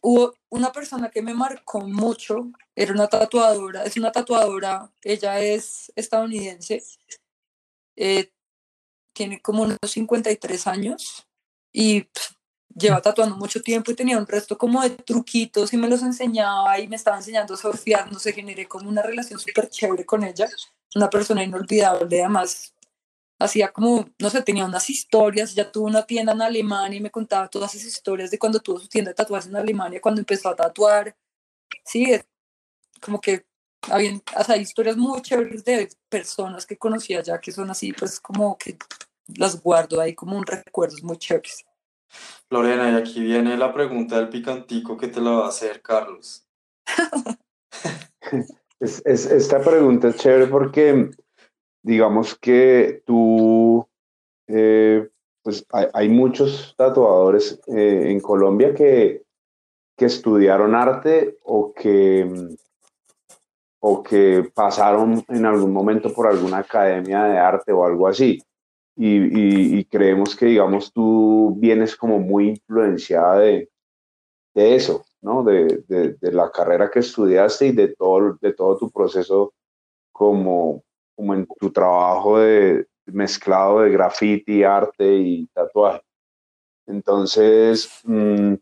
Speaker 3: hubo una persona que me marcó mucho, era una tatuadora, es una tatuadora, ella es estadounidense, eh, tiene como unos 53 años y lleva tatuando mucho tiempo y tenía un resto como de truquitos y me los enseñaba y me estaba enseñando a surfear, no sé, generé como una relación súper chévere con ella, una persona inolvidable, además hacía como, no sé, tenía unas historias, ya tuvo una tienda en Alemania y me contaba todas esas historias de cuando tuvo su tienda de tatuajes en Alemania, cuando empezó a tatuar. Sí, como que había, o historias muy chéveres de personas que conocía ya que son así, pues como que las guardo ahí como un recuerdo muy chéveres.
Speaker 1: Lorena, y aquí viene la pregunta del picantico que te la va a hacer Carlos.
Speaker 2: es, esta pregunta es chévere porque digamos que tú, eh, pues hay, muchos tatuadores eh, en Colombia que, que estudiaron arte o que, o que pasaron en algún momento por alguna academia de arte o algo así. Y, creemos que, digamos, tú vienes como muy influenciada de, de eso, ¿no? De, de, de, la carrera que estudiaste y de todo, de todo tu proceso como, como en tu trabajo de mezclado de graffiti, arte y tatuaje. Entonces, mm,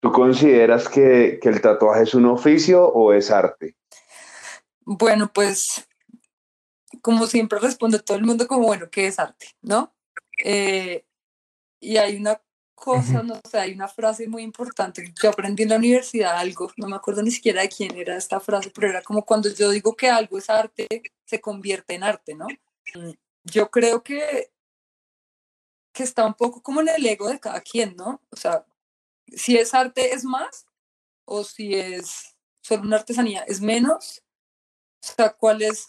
Speaker 2: ¿tú consideras que, que el tatuaje es un oficio o es arte?
Speaker 3: Bueno, pues como siempre responde todo el mundo como, bueno, ¿qué es arte? ¿No? Eh, y hay una cosa, no sé, hay una frase muy importante. Yo aprendí en la universidad algo, no me acuerdo ni siquiera de quién era esta frase, pero era como cuando yo digo que algo es arte, se convierte en arte, ¿no? Mm, yo creo que, que está un poco como en el ego de cada quien, ¿no? O sea, si es arte es más o si es solo una artesanía es menos. O sea, ¿cuál es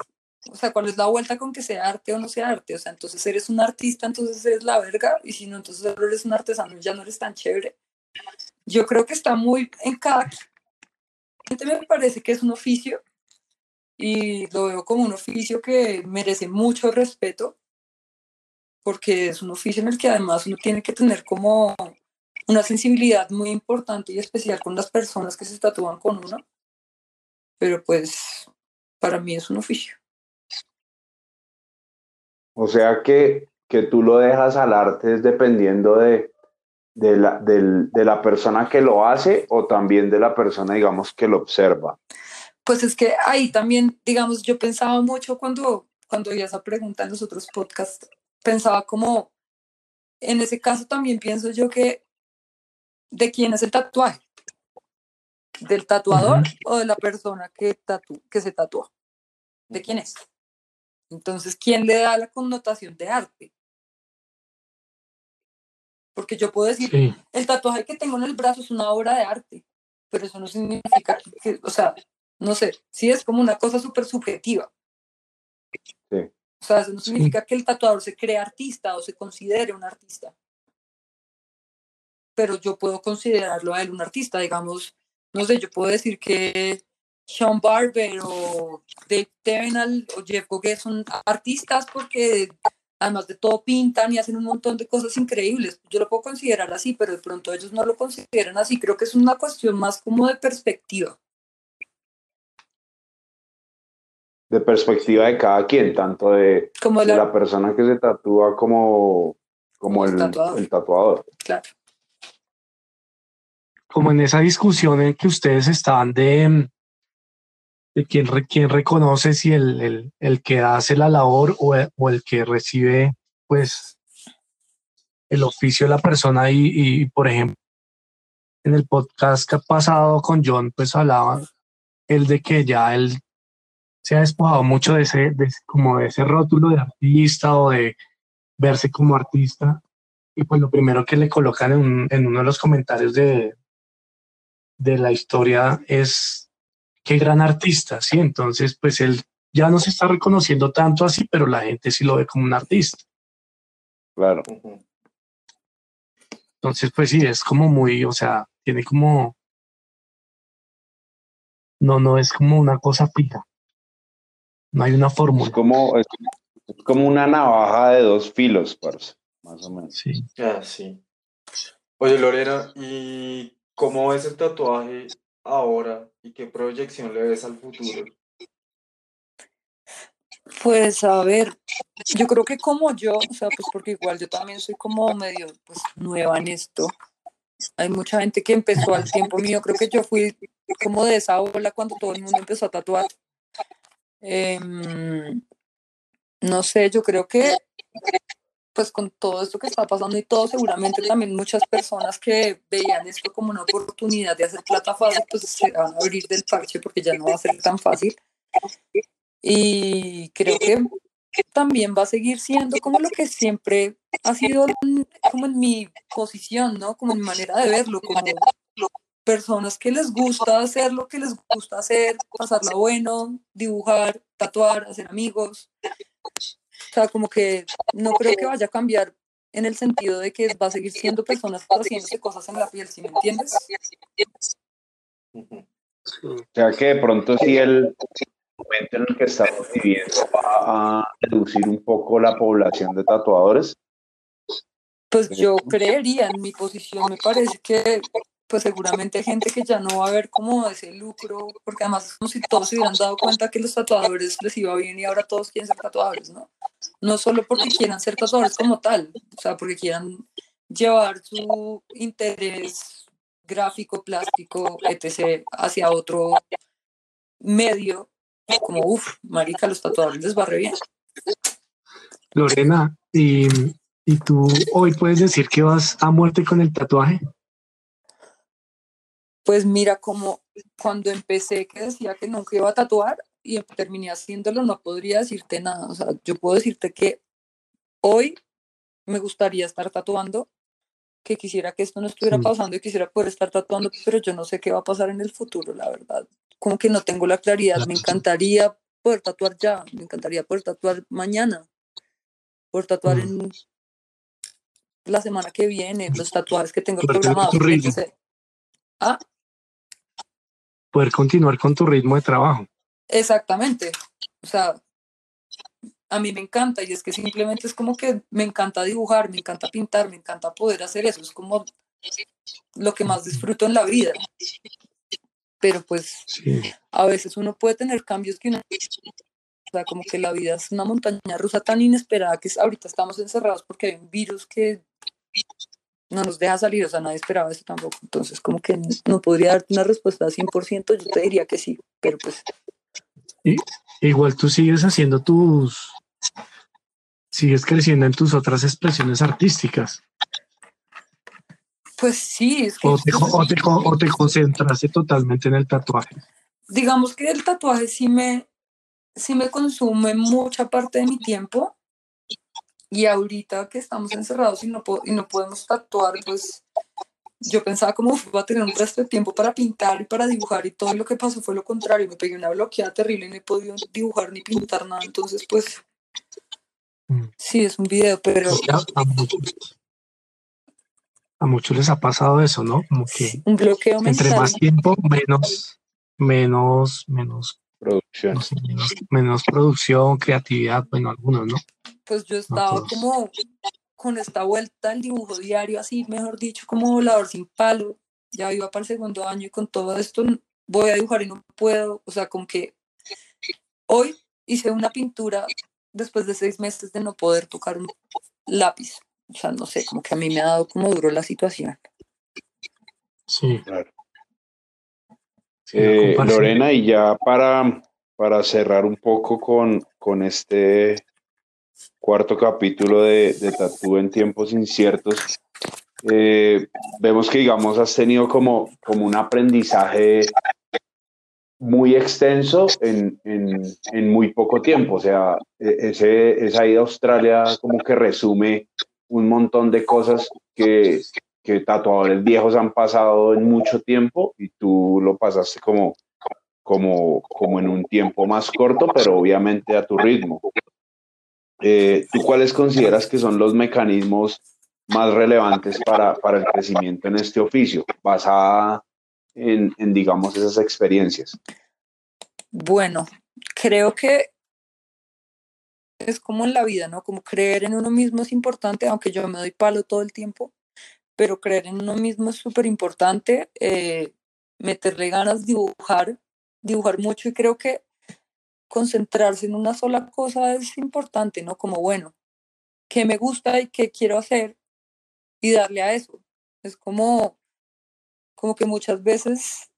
Speaker 3: o sea, ¿cuál es la vuelta con que sea arte o no sea arte? O sea, entonces eres un artista, entonces eres la verga, y si no, entonces eres un artesano, ya no eres tan chévere. Yo creo que está muy en cada me parece que es un oficio y lo veo como un oficio que merece mucho respeto porque es un oficio en el que además uno tiene que tener como una sensibilidad muy importante y especial con las personas que se tatúan con uno. Pero pues para mí es un oficio.
Speaker 2: O sea que, que tú lo dejas al arte es dependiendo de, de, la, de la persona que lo hace o también de la persona, digamos, que lo observa.
Speaker 3: Pues es que ahí también, digamos, yo pensaba mucho cuando, cuando oía esa pregunta en los otros podcasts, pensaba como, en ese caso también pienso yo que, ¿de quién es el tatuaje? ¿Del tatuador o de la persona que, tatu que se tatúa? ¿De quién es? Entonces, ¿quién le da la connotación de arte? Porque yo puedo decir, el tatuaje que tengo en el brazo es una obra de arte, pero eso no significa que, o sea, no sé, sí es como una cosa súper subjetiva. O sea, eso no significa que el tatuador se cree artista o se considere un artista. Pero yo puedo considerarlo a él un artista, digamos, no sé, yo puedo decir que Sean Barber o Dave Tevennell o Jeff Goguet son artistas porque además de todo pintan y hacen un montón de cosas increíbles. Yo lo puedo considerar así, pero de pronto ellos no lo consideran así. Creo que es una cuestión más como de perspectiva.
Speaker 2: De perspectiva de cada quien, tanto de,
Speaker 3: Como
Speaker 2: de
Speaker 3: la,
Speaker 2: la persona que se tatúa como, como
Speaker 3: El
Speaker 2: el,
Speaker 3: tatuador.
Speaker 2: el tatuador.
Speaker 3: claro.
Speaker 4: Como en esa discusión en que ustedes estaban de, mm, de quién, quién reconoce si el, el, el que hace la labor o el, o el que recibe, pues, el oficio de la persona. Y, por ejemplo, en el podcast que ha pasado con John, pues hablaba él de que ya él se ha despojado mucho de ese, de como de ese rótulo de artista o de verse como artista. Y pues lo primero que le colocan en, en uno de los comentarios de, de la historia es qué gran artista, ¿sí? Entonces, pues él ya no se está reconociendo tanto así, pero la gente sí lo ve como un artista.
Speaker 2: Claro.
Speaker 4: Entonces, pues sí, es como muy, o sea, tiene como... No, no es como una cosa fija. No hay una
Speaker 2: Es
Speaker 4: fórmula.
Speaker 2: como, es, es como una navaja de dos filos, parce, más o menos.
Speaker 4: Sí.
Speaker 1: Ah, sí. Oye, Lorena, ¿y cómo ves el tatuaje ahora y qué proyección le ves al futuro?
Speaker 3: Pues a ver, yo creo que como yo, o sea, pues porque igual yo también soy como medio pues nueva en esto. Hay mucha gente que empezó al tiempo mío, creo que yo fui como de esa ola cuando todo el mundo empezó a tatuar. Em, no sé, yo creo que pues con todo esto que está pasando y todo, seguramente también muchas personas que veían esto como una oportunidad de hacer plata fácil, pues se van a abrir del parche porque ya no va a ser tan fácil. Y creo que también va a seguir siendo como lo que siempre ha sido como en mi posición, ¿no? Como en mi manera de verlo, como personas que les gusta hacer lo que les gusta hacer, pasarla bueno, dibujar, tatuar, hacer amigos. O sea, como que no creo que vaya a cambiar en el sentido de que va a seguir siendo personas haciéndose cosas en la piel, ¿sí me entiendes?
Speaker 2: O sea que de pronto sí el momento en el que estamos viviendo va a reducir un poco la población de tatuadores.
Speaker 3: Pues yo creería, en mi posición, me parece que pues seguramente hay gente que ya no va a ver como ese lucro, porque además es como si todos se hubieran dado cuenta que los tatuadores les iba bien y ahora todos quieren ser tatuadores, ¿no? No solo porque quieran ser tatuadores como tal, o sea, porque quieran llevar su interés gráfico, plástico, etc., hacia otro medio, como, uff, marica, los tatuadores les va re bien.
Speaker 4: Lorena, ¿y, y tú hoy puedes decir que vas a muerte con el tatuaje?
Speaker 3: Pues mira, como cuando empecé que decía que nunca iba a tatuar y terminé haciéndolo, no podría decirte nada. O sea, yo puedo decirte que hoy me gustaría estar tatuando, que quisiera que esto no estuviera pasando y quisiera poder estar tatuando, pero yo no sé qué va a pasar en el futuro, la verdad. Como que no tengo la claridad. Me encantaría poder tatuar ya, me encantaría poder tatuar mañana, poder tatuar
Speaker 4: Mm.
Speaker 3: en la semana que viene, los tatuajes que tengo programados. Ah,
Speaker 4: Poder continuar con tu ritmo de trabajo.
Speaker 3: Exactamente. O sea, a mí me encanta y es que simplemente es como que me encanta dibujar, me encanta pintar, me encanta poder hacer eso. Es como lo que más disfruto en la vida. Pero pues
Speaker 4: Sí.
Speaker 3: a veces uno puede tener cambios que uno... O sea, como que la vida es una montaña rusa tan inesperada que ahorita estamos encerrados porque hay un virus que no nos deja salir, o sea, nadie esperaba eso tampoco. Entonces, como que no podría darte una respuesta al 100%, yo te diría que sí, pero pues
Speaker 4: Igual tú sigues haciendo tus, sigues creciendo en tus otras expresiones artísticas.
Speaker 3: Pues sí, es que
Speaker 4: O te, o te, o te concentraste totalmente en el tatuaje.
Speaker 3: digamos que el tatuaje sí me, sí me consume mucha parte de mi tiempo. Y ahorita que estamos encerrados y no, po- y no podemos tatuar, pues yo pensaba como "Uf, voy a tener un resto de tiempo para pintar y para dibujar y todo lo que pasó fue lo contrario. Me pegué una bloqueada terrible y no he podido dibujar ni pintar nada. Entonces, pues
Speaker 4: Mm.
Speaker 3: sí, es un video, pero
Speaker 4: Ya, a, muchos, a muchos les ha pasado eso, ¿no? Como que
Speaker 3: un bloqueo
Speaker 4: entre
Speaker 3: mental.
Speaker 4: más tiempo, menos, menos, menos
Speaker 2: producción.
Speaker 4: menos, producción, creatividad, bueno, algunos, ¿no?
Speaker 3: Pues yo estaba como con esta vuelta al dibujo diario, así, mejor dicho, como volador sin palo. Ya iba para el segundo año y con todo esto voy a dibujar y no puedo. O sea, como que hoy hice una pintura después de seis meses de no poder tocar un lápiz. O sea, no sé, como que a mí me ha dado como duro la situación.
Speaker 4: Sí.
Speaker 2: Claro. Eh, Lorena, y ya para, para cerrar un poco con, con este cuarto capítulo de, de Tatú en tiempos inciertos, eh, vemos que, digamos, has tenido como, como un aprendizaje muy extenso en, en, en, muy poco tiempo. O sea, e, ese, esa ida a Australia como que resume un montón de cosas que, que tatuadores viejos han pasado en mucho tiempo y tú lo pasaste como, como, como en un tiempo más corto, pero obviamente a tu ritmo. Eh, ¿Tú cuáles consideras que son los mecanismos más relevantes para, para el crecimiento en este oficio, basada en, digamos, esas experiencias?
Speaker 3: Bueno, creo que es como en la vida, ¿no? Como creer en uno mismo es importante, aunque yo me doy palo todo el tiempo pero creer en uno mismo es súper importante, eh, meterle ganas, dibujar, dibujar mucho y creo que concentrarse en una sola cosa es importante, ¿no? Como, bueno, ¿qué me gusta y qué quiero hacer? Y darle a eso. Es como, como que muchas veces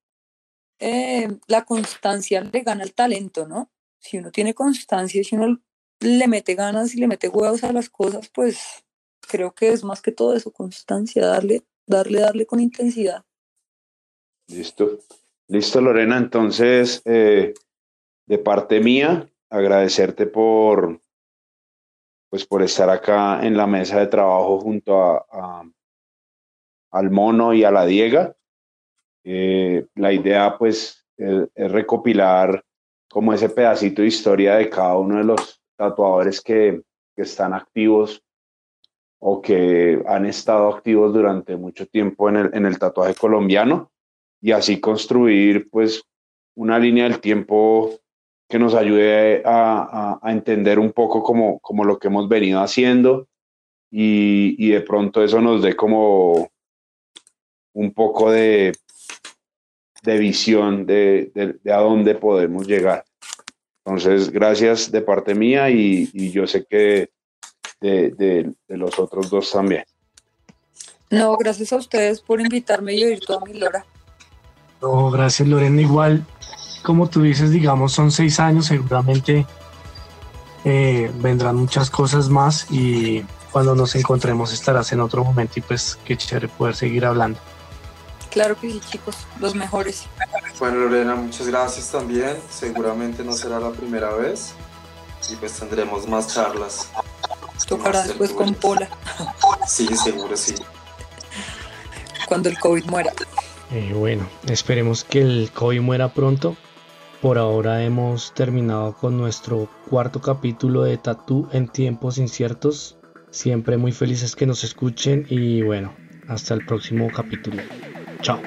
Speaker 3: eh, la constancia le gana el talento, ¿no? Si uno tiene constancia, si uno le mete ganas y le mete huevos a las cosas, pues creo que es más que todo eso, constancia, darle, darle, darle con intensidad.
Speaker 2: Listo. Listo, Lorena. Entonces, eh, de parte mía, agradecerte por, pues, por estar acá en la mesa de trabajo junto a, al mono y a la Diega. Eh, la idea, pues, es, es, recopilar como ese pedacito de historia de cada uno de los tatuadores que, que están activos o que han estado activos durante mucho tiempo en el, en el tatuaje colombiano y así construir pues una línea del tiempo que nos ayude a, a, entender un poco como, como lo que hemos venido haciendo y, y de pronto eso nos dé como un poco de, de visión de, de, de, a dónde podemos llegar. Entonces, gracias de parte mía y, y yo sé que de, de, de, los otros dos también.
Speaker 3: No, gracias a ustedes por invitarme y oír toda mi Lora.
Speaker 4: No, gracias Lorena. Igual, como tú dices, digamos, son seis años, seguramente eh, vendrán muchas cosas más y cuando nos encontremos estarás en otro momento y pues qué chévere poder seguir hablando.
Speaker 3: Claro que sí, chicos, los mejores.
Speaker 1: Bueno, Lorena, muchas gracias también. Seguramente no será la primera vez y pues tendremos más charlas.
Speaker 3: Tocará después con Pola.
Speaker 1: Sí, seguro, sí.
Speaker 3: Cuando el COVID muera.
Speaker 5: Eh, bueno, esperemos que el COVID muera pronto. Por ahora hemos terminado con nuestro cuarto capítulo de Tatú en tiempos inciertos. Siempre muy felices que nos escuchen y bueno, hasta el próximo capítulo. Chao.